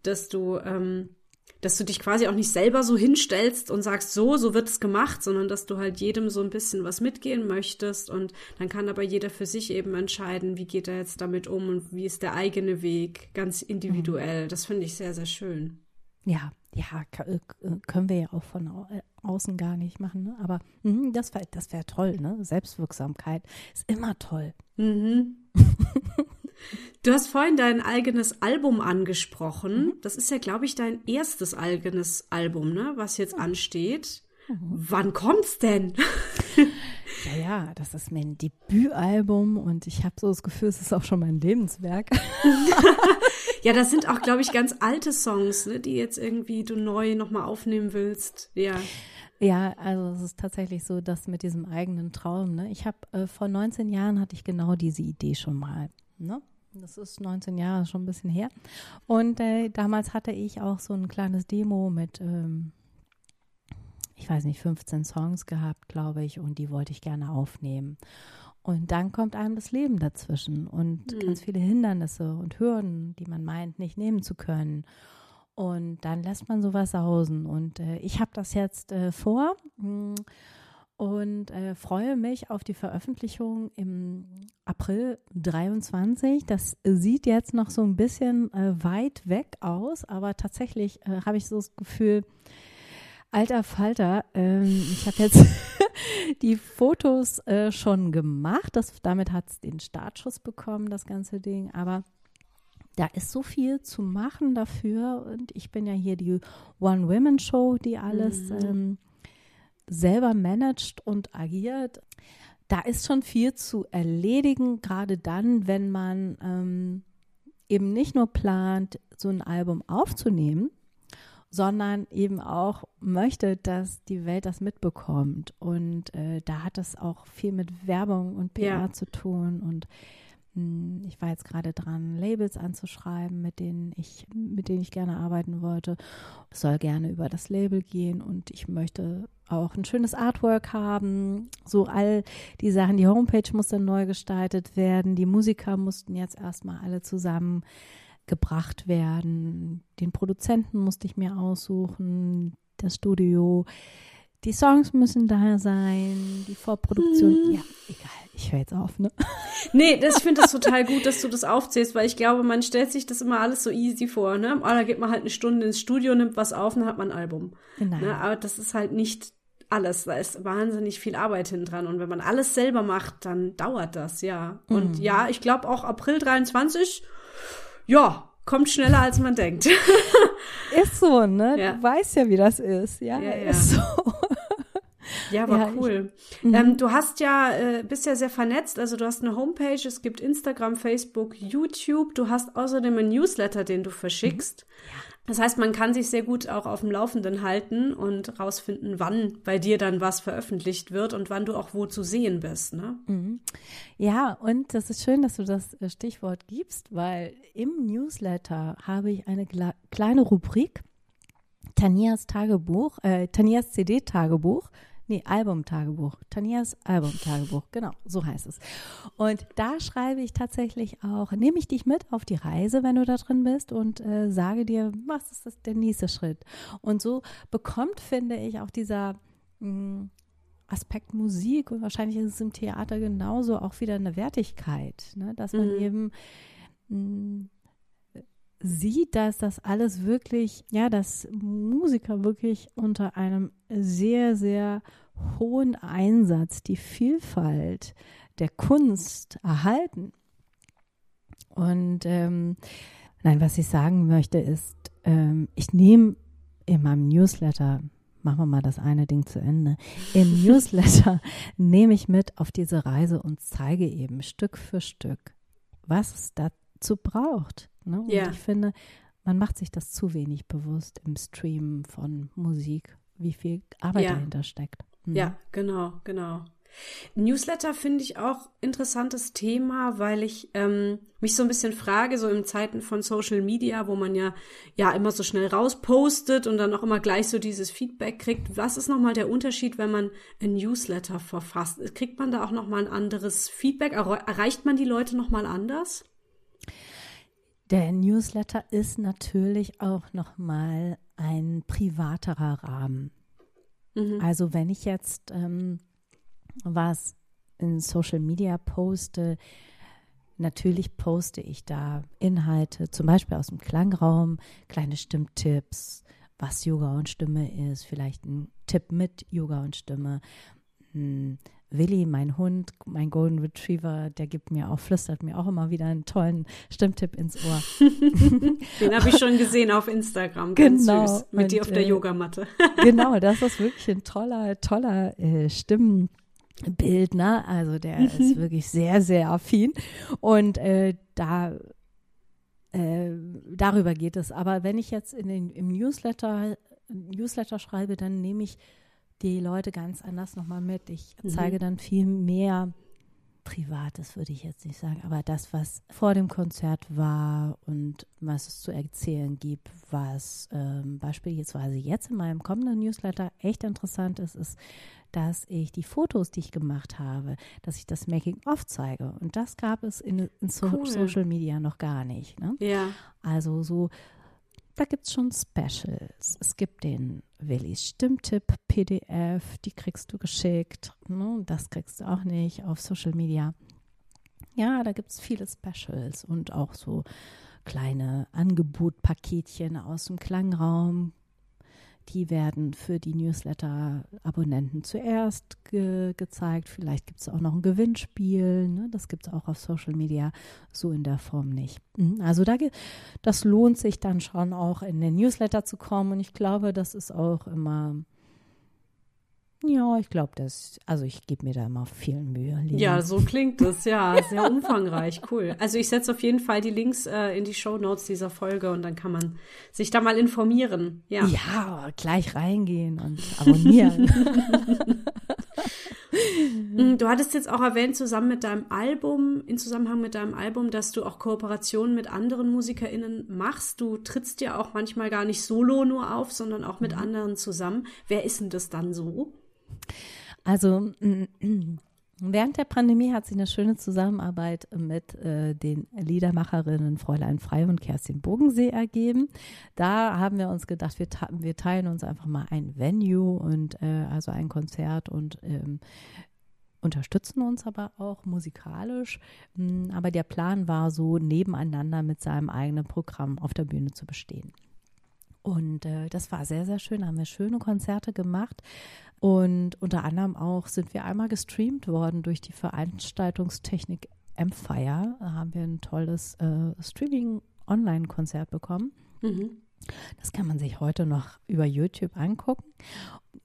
dass du, ähm, dass du dich quasi auch nicht selber so hinstellst und sagst, so, so wird es gemacht, sondern dass du halt jedem so ein bisschen was mitgehen möchtest und dann kann aber jeder für sich eben entscheiden, wie geht er jetzt damit um und wie ist der eigene Weg, ganz individuell. Das finde ich sehr, sehr schön. Ja, ja, k- äh, können wir ja auch von äh, außen gar nicht machen, ne? aber mhm, das wäre das wär toll, ne? Selbstwirksamkeit ist immer toll. Mhm. Du hast vorhin dein eigenes Album angesprochen. Das ist ja, glaube ich, dein erstes eigenes Album, ne, was jetzt ansteht. Wann kommt's denn? Ja, ja, das ist mein Debütalbum und ich habe so das Gefühl, es ist auch schon mein Lebenswerk. Ja, das sind auch, glaube ich, ganz alte Songs, ne, die jetzt irgendwie du neu nochmal aufnehmen willst. Ja. Ja, also es ist tatsächlich so, dass mit diesem eigenen Traum, ne? Ich habe äh, vor 19 Jahren hatte ich genau diese Idee schon mal, ne? Das ist 19 Jahre schon ein bisschen her. Und äh, damals hatte ich auch so ein kleines Demo mit, ähm, ich weiß nicht, 15 Songs gehabt, glaube ich, und die wollte ich gerne aufnehmen. Und dann kommt einem das Leben dazwischen und Mhm. ganz viele Hindernisse und Hürden, die man meint, nicht nehmen zu können. Und dann lässt man sowas sausen. Und äh, ich habe das jetzt äh, vor mh, und äh, freue mich auf die Veröffentlichung im April 23. Das sieht jetzt noch so ein bisschen äh, weit weg aus, aber tatsächlich äh, habe ich so das Gefühl, alter Falter, ähm, ich habe jetzt die Fotos äh, schon gemacht. Das, damit hat es den Startschuss bekommen, das ganze Ding. Aber da ist so viel zu machen dafür. Und ich bin ja hier die One-Women-Show, die alles Mhm. ähm, selber managt und agiert. Da ist schon viel zu erledigen, gerade dann, wenn man ähm, eben nicht nur plant, so ein Album aufzunehmen, sondern eben auch möchte, dass die Welt das mitbekommt. Und äh, da hat es auch viel mit Werbung und PR Ja. zu tun und ich war jetzt gerade dran, Labels anzuschreiben, mit denen ich, mit denen ich gerne arbeiten wollte. Es soll gerne über das Label gehen und ich möchte auch ein schönes Artwork haben. So all die Sachen. Die Homepage muss dann neu gestaltet werden. Die Musiker mussten jetzt erstmal alle zusammen gebracht werden. Den Produzenten musste ich mir aussuchen, das Studio. Die Songs müssen da sein, die Vorproduktion. Hm. Ja, egal. Ich höre jetzt auf, ne? Nee, das, ich finde das total gut, dass du das aufzählst, weil ich glaube, man stellt sich das immer alles so easy vor, ne? Oh, da geht man halt eine Stunde ins Studio, nimmt was auf und dann hat man ein Album. Genau. Ne? Aber das ist halt nicht alles. Da ist wahnsinnig viel Arbeit hin dran. Und wenn man alles selber macht, dann dauert das, ja. Und mhm. ja, ich glaube auch April 23, ja, kommt schneller als man denkt. ist so, ne? Ja. Du weißt ja, wie das ist. Ja, ja, ja. ist so. Ja, aber ja, cool. Ich, mhm. ähm, du hast ja, äh, bist ja sehr vernetzt, also du hast eine Homepage, es gibt Instagram, Facebook, YouTube, du hast außerdem einen Newsletter, den du verschickst. Mhm. Das heißt, man kann sich sehr gut auch auf dem Laufenden halten und rausfinden, wann bei dir dann was veröffentlicht wird und wann du auch wo zu sehen bist. Ne? Mhm. Ja, und das ist schön, dass du das äh, Stichwort gibst, weil im Newsletter habe ich eine kleine Rubrik, Tanias Tagebuch, äh, Tanias CD-Tagebuch. Nee, Albumtagebuch. Tanias Albumtagebuch. Genau, so heißt es. Und da schreibe ich tatsächlich auch, nehme ich dich mit auf die Reise, wenn du da drin bist und äh, sage dir, was ist das der nächste Schritt? Und so bekommt, finde ich, auch dieser mh, hm, Aspekt Musik und wahrscheinlich ist es im Theater genauso auch wieder eine Wertigkeit, ne? dass man mhm. eben mh, hm, sieht, dass das alles wirklich, ja, dass Musiker wirklich unter einem sehr, sehr hohen Einsatz die Vielfalt der Kunst erhalten. Und ähm, nein, was ich sagen möchte ist, ähm, ich nehme in meinem Newsletter, machen wir mal das eine Ding zu Ende, im Newsletter nehme ich mit auf diese Reise und zeige eben Stück für Stück, was es dazu braucht, Ne? Und ja. ich finde, man macht sich das zu wenig bewusst im Stream von Musik, wie viel Arbeit ja. dahinter steckt. Mhm. Ja, genau, genau. Newsletter finde ich auch interessantes Thema, weil ich ähm, mich so ein bisschen frage, so in Zeiten von Social Media, wo man ja ja immer so schnell rauspostet und dann auch immer gleich so dieses Feedback kriegt. Was ist nochmal der Unterschied, wenn man ein Newsletter verfasst? Kriegt man da auch nochmal ein anderes Feedback? Erreicht man die Leute nochmal anders? Der Newsletter ist natürlich auch nochmal ein privaterer Rahmen. Mhm. Also wenn ich jetzt ähm, was in Social Media poste, natürlich poste ich da Inhalte, zum Beispiel aus dem Klangraum, kleine Stimmtipps, was Yoga und Stimme ist, vielleicht ein Tipp mit Yoga und Stimme, hm, Willi, mein Hund, mein Golden Retriever, der gibt mir auch, flüstert mir auch immer wieder einen tollen Stimmtipp ins Ohr. Den habe ich schon gesehen auf Instagram, ganz genau. süß, mit Und, dir auf der äh, Yogamatte. genau, das ist wirklich ein toller, toller äh, Stimmenbild, ne? Also der ist wirklich sehr, sehr affin. Und äh, da äh, darüber geht es. Aber wenn ich jetzt in den, im Newsletter, Newsletter schreibe, dann nehme ich die Leute ganz anders nochmal mit. Ich mhm. zeige dann viel mehr Privates, würde ich jetzt nicht sagen, aber das, was vor dem Konzert war und was es zu erzählen gibt, was ähm, beispielsweise jetzt in meinem kommenden Newsletter echt interessant ist, ist, dass ich die Fotos, die ich gemacht habe, dass ich das Making-of zeige. Und das gab es in, in so cool. Social Media noch gar nicht. Ne? Ja. Also so da gibt es schon Specials. Es gibt den Willis Stimmtipp PDF, die kriegst du geschickt. Ne? Das kriegst du auch nicht auf Social Media. Ja, da gibt es viele Specials und auch so kleine Angebotpaketchen aus dem Klangraum die werden für die Newsletter-Abonnenten zuerst ge gezeigt. Vielleicht gibt es auch noch ein Gewinnspiel. Ne? Das gibt es auch auf Social Media so in der Form nicht. Mhm. Also da, das lohnt sich dann schon auch in den Newsletter zu kommen. Und ich glaube, das ist auch immer ja, ich glaube, das, also ich gebe mir da immer viel Mühe. Lina. Ja, so klingt es, ja, sehr umfangreich, cool. Also ich setze auf jeden Fall die Links äh, in die Show Notes dieser Folge und dann kann man sich da mal informieren. Ja, ja gleich reingehen und abonnieren. Du hattest jetzt auch erwähnt, zusammen mit deinem Album, in Zusammenhang mit deinem Album, dass du auch Kooperationen mit anderen MusikerInnen machst. Du trittst ja auch manchmal gar nicht solo nur auf, sondern auch mit mhm. anderen zusammen. Wer ist denn das dann so? Also Während der Pandemie hat sich eine schöne Zusammenarbeit mit äh, den Liedermacherinnen Fräulein Frei und Kerstin Bogensee ergeben. Da haben wir uns gedacht, wir, wir teilen uns einfach mal ein Venue und äh, also ein Konzert und ähm, unterstützen uns aber auch musikalisch. Hm, aber der Plan war so, nebeneinander mit seinem eigenen Programm auf der Bühne zu bestehen. Und äh, das war sehr, sehr schön. Da haben wir schöne Konzerte gemacht. Und unter anderem auch sind wir einmal gestreamt worden durch die Veranstaltungstechnik Empire. Da haben wir ein tolles äh, Streaming-Online-Konzert bekommen. Mhm. Das kann man sich heute noch über YouTube angucken.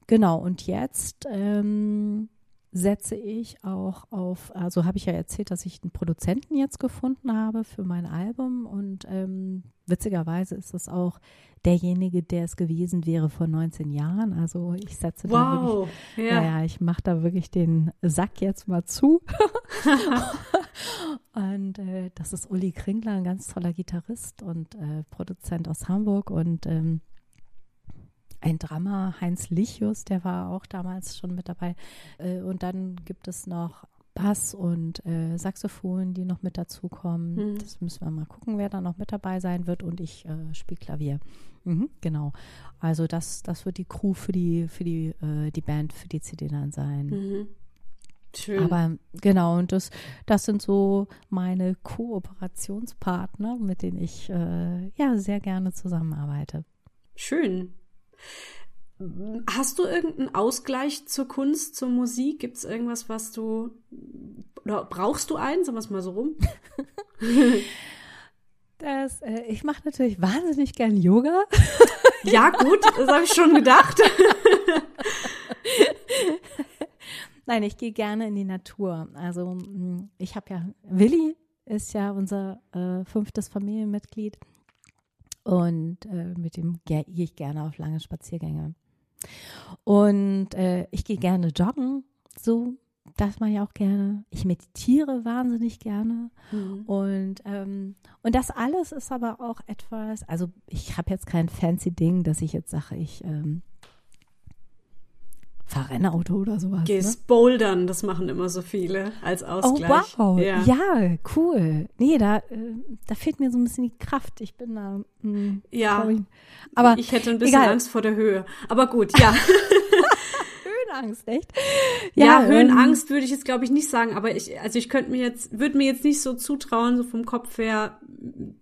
Genau, und jetzt ähm, setze ich auch auf, also habe ich ja erzählt, dass ich einen Produzenten jetzt gefunden habe für mein Album und ähm, witzigerweise ist das auch derjenige, der es gewesen wäre vor 19 Jahren. Also ich setze wow, da wirklich, ja. naja, ich mache da wirklich den Sack jetzt mal zu. und äh, das ist Uli Kringler, ein ganz toller Gitarrist und äh, Produzent aus Hamburg und ähm, ein Drama, Heinz Lichus, der war auch damals schon mit dabei. Äh, und dann gibt es noch Bass und äh, Saxophon, die noch mit dazukommen. Mhm. Das müssen wir mal gucken, wer da noch mit dabei sein wird. Und ich äh, spiele Klavier. Mhm, genau. Also das, das wird die Crew für die, für die, äh, die Band, für die CD dann sein. Mhm. Schön. Aber genau, und das, das sind so meine Kooperationspartner, mit denen ich äh, ja sehr gerne zusammenarbeite. Schön. Hast du irgendeinen Ausgleich zur Kunst, zur Musik? Gibt es irgendwas, was du oder brauchst du einen? Sagen wir es mal so rum. Das, äh, ich mache natürlich wahnsinnig gern Yoga. Ja, gut, das habe ich schon gedacht. Nein, ich gehe gerne in die Natur. Also mm, ich habe ja, Willi ist ja unser äh, fünftes Familienmitglied und äh, mit dem gehe ich gerne auf lange Spaziergänge. Und äh, ich gehe gerne joggen, so das mache ich auch gerne. Ich meditiere wahnsinnig gerne. Mhm. Und, ähm, und das alles ist aber auch etwas, also ich habe jetzt kein fancy Ding, dass ich jetzt sage, ich ähm, fahre ein Auto oder sowas. Gehst ne? bouldern, das machen immer so viele als oh, Ausgleich. Oh, wow. Ja, ja cool. Nee, da, äh, da fehlt mir so ein bisschen die Kraft. Ich bin da. Mh, hm, ja, ich, aber ich hätte ein bisschen egal. Angst vor der Höhe. Aber gut, ja. Höhenangst, echt? Ja, ja ähm, Höhenangst würde ich jetzt glaube ich nicht sagen, aber ich, also ich könnte mir jetzt, würde mir jetzt nicht so zutrauen, so vom Kopf her,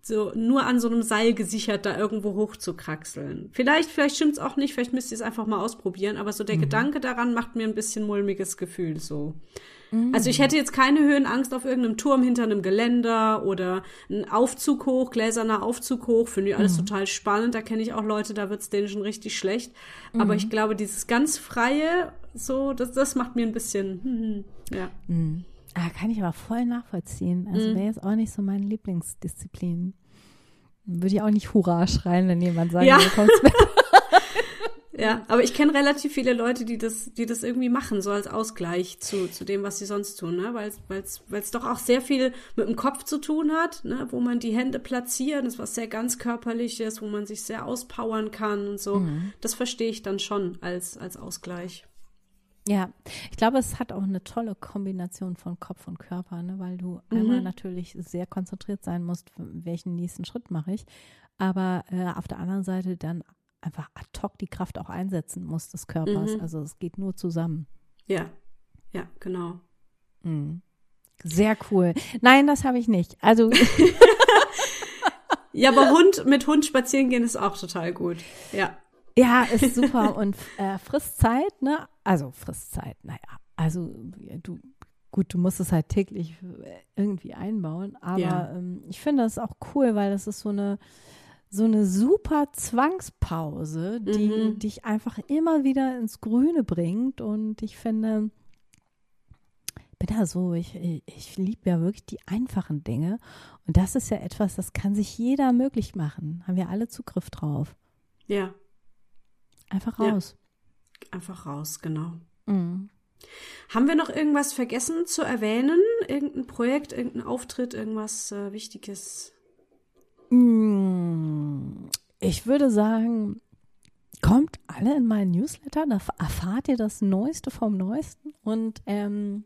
so nur an so einem Seil gesichert da irgendwo hoch zu kraxeln. Vielleicht, vielleicht stimmt's auch nicht, vielleicht müsst ihr es einfach mal ausprobieren, aber so der mhm. Gedanke daran macht mir ein bisschen mulmiges Gefühl so. Also ich hätte jetzt keine Höhenangst auf irgendeinem Turm hinter einem Geländer oder ein Aufzug hoch, gläserner Aufzug hoch, finde ich alles mhm. total spannend. Da kenne ich auch Leute, da wird es denen schon richtig schlecht. Mhm. Aber ich glaube, dieses ganz freie, so, das, das macht mir ein bisschen, hm, hm ja. Mhm. Ah, kann ich aber voll nachvollziehen. Also mhm. wäre jetzt auch nicht so meine Lieblingsdisziplin. Würde ich auch nicht Hurra schreien, wenn jemand sagt, ja. du kommst mit. Ja, aber ich kenne relativ viele Leute, die das, die das irgendwie machen, so als Ausgleich zu, zu dem, was sie sonst tun, ne? Weil es doch auch sehr viel mit dem Kopf zu tun hat, ne? wo man die Hände platziert, das ist was sehr ganz körperliches, wo man sich sehr auspowern kann und so. Mhm. Das verstehe ich dann schon als, als Ausgleich. Ja, ich glaube, es hat auch eine tolle Kombination von Kopf und Körper, ne? weil du mhm. einmal natürlich sehr konzentriert sein musst, welchen nächsten Schritt mache ich, aber äh, auf der anderen Seite dann einfach ad hoc die Kraft auch einsetzen muss des Körpers. Mhm. Also es geht nur zusammen. Ja, ja, genau. Mhm. Sehr cool. Nein, das habe ich nicht. Also ja, aber Hund mit Hund spazieren gehen ist auch total gut. Ja. Ja, ist super und äh, frisst Zeit, ne? Also frisst Zeit, naja. Also du, gut, du musst es halt täglich irgendwie einbauen, aber ja. ähm, ich finde das auch cool, weil das ist so eine so eine super Zwangspause, die mhm. dich einfach immer wieder ins Grüne bringt. Und ich finde, bin da so, ich, ich liebe ja wirklich die einfachen Dinge. Und das ist ja etwas, das kann sich jeder möglich machen. Haben wir alle Zugriff drauf. Ja. Einfach raus. Ja. Einfach raus, genau. Mhm. Haben wir noch irgendwas vergessen zu erwähnen? Irgendein Projekt, irgendein Auftritt, irgendwas äh, Wichtiges? Mm, ich würde sagen, kommt alle in meinen Newsletter, da erfahrt ihr das Neueste vom Neuesten und ähm,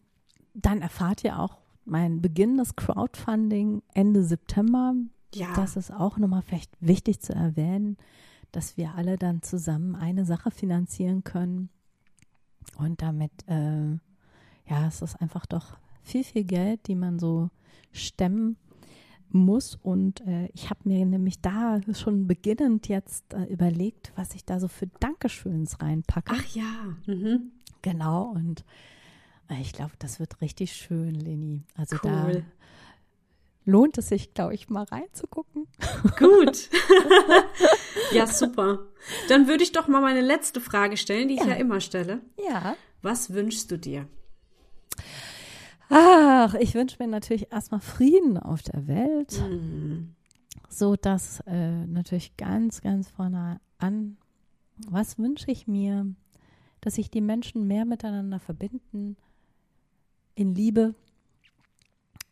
dann erfahrt ihr auch mein beginnendes Crowdfunding Ende September. Ja. Das ist auch nochmal vielleicht wichtig zu erwähnen, dass wir alle dann zusammen eine Sache finanzieren können. Und damit, äh, ja, es ist einfach doch viel, viel Geld, die man so stemmen muss. Und äh, ich habe mir nämlich da schon beginnend jetzt äh, überlegt, was ich da so für Dankeschöns reinpacke. Ach ja. Mhm. Genau. Und äh, ich glaube, das wird richtig schön, Leni. Also Cool. da lohnt es sich, glaube ich, mal reinzugucken. Gut. ja, super. Dann würde ich doch mal meine letzte Frage stellen, die ich Ja. ja immer stelle. Ja. Was wünschst du dir? Ach, ich wünsche mir natürlich erstmal Frieden auf der Welt, Hm. so dass äh, natürlich ganz, ganz vorne an, was wünsche ich mir, dass sich die Menschen mehr miteinander verbinden in Liebe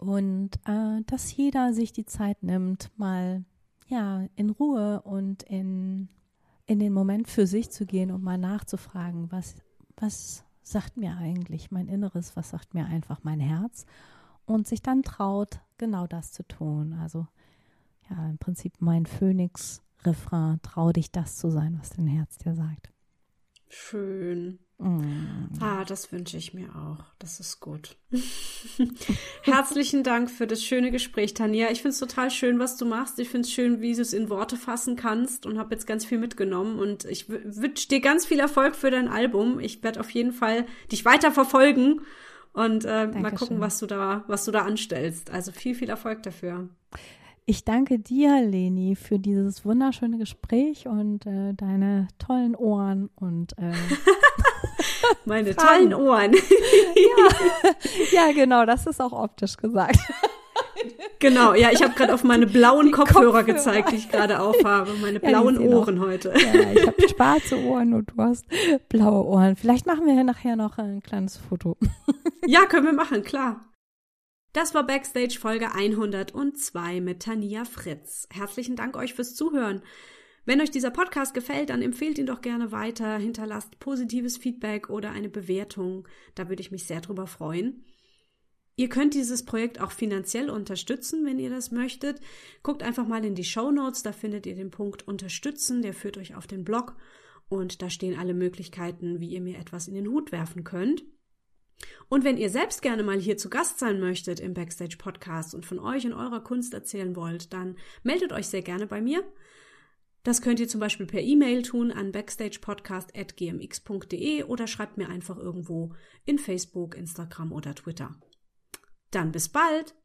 und äh, dass jeder sich die Zeit nimmt, mal ja in Ruhe und in in den Moment für sich zu gehen und mal nachzufragen, was was sagt mir eigentlich mein Inneres, was sagt mir einfach mein Herz und sich dann traut, genau das zu tun. Also ja, im Prinzip mein Phönix-Refrain, trau dich das zu sein, was dein Herz dir sagt. Schön. Mm. Ah, das wünsche ich mir auch. Das ist gut. Herzlichen Dank für das schöne Gespräch, Tanja. Ich finde es total schön, was du machst. Ich finde es schön, wie du es in Worte fassen kannst und habe jetzt ganz viel mitgenommen. Und ich wünsche dir ganz viel Erfolg für dein Album. Ich werde auf jeden Fall dich weiter verfolgen und äh, mal gucken, was du da, was du da anstellst. Also viel, viel Erfolg dafür. Ich danke dir, Leni, für dieses wunderschöne Gespräch und äh, deine tollen Ohren und äh, Meine tollen Ohren. ja, genau, das ist auch optisch gesagt. genau, ja, ich habe gerade auf meine blauen Kopfhörer, Kopfhörer. gezeigt, die ich gerade aufhabe. Meine die blauen sehen auch- Ohren heute. Ja, ich habe schwarze Ohren und du hast blaue Ohren. Vielleicht machen wir ja nachher noch ein kleines Foto. Ja, können wir machen, klar. Das war Backstage Folge 102 mit Tania Fritz. Herzlichen Dank euch fürs Zuhören. Wenn euch dieser Podcast gefällt, dann empfehlt ihn doch gerne weiter, hinterlasst positives Feedback oder eine Bewertung. Da würde ich mich sehr drüber freuen. Ihr könnt dieses Projekt auch finanziell unterstützen, wenn ihr das möchtet. Guckt einfach mal in die Show Notes, da findet ihr den Punkt Unterstützen, der führt euch auf den Blog und da stehen alle Möglichkeiten, wie ihr mir etwas in den Hut werfen könnt. Und wenn ihr selbst gerne mal hier zu Gast sein möchtet im Backstage Podcast und von euch und eurer Kunst erzählen wollt, dann meldet euch sehr gerne bei mir. Das könnt ihr zum Beispiel per E-Mail tun an backstagepodcast.gmx.de oder schreibt mir einfach irgendwo in Facebook, Instagram oder Twitter. Dann bis bald!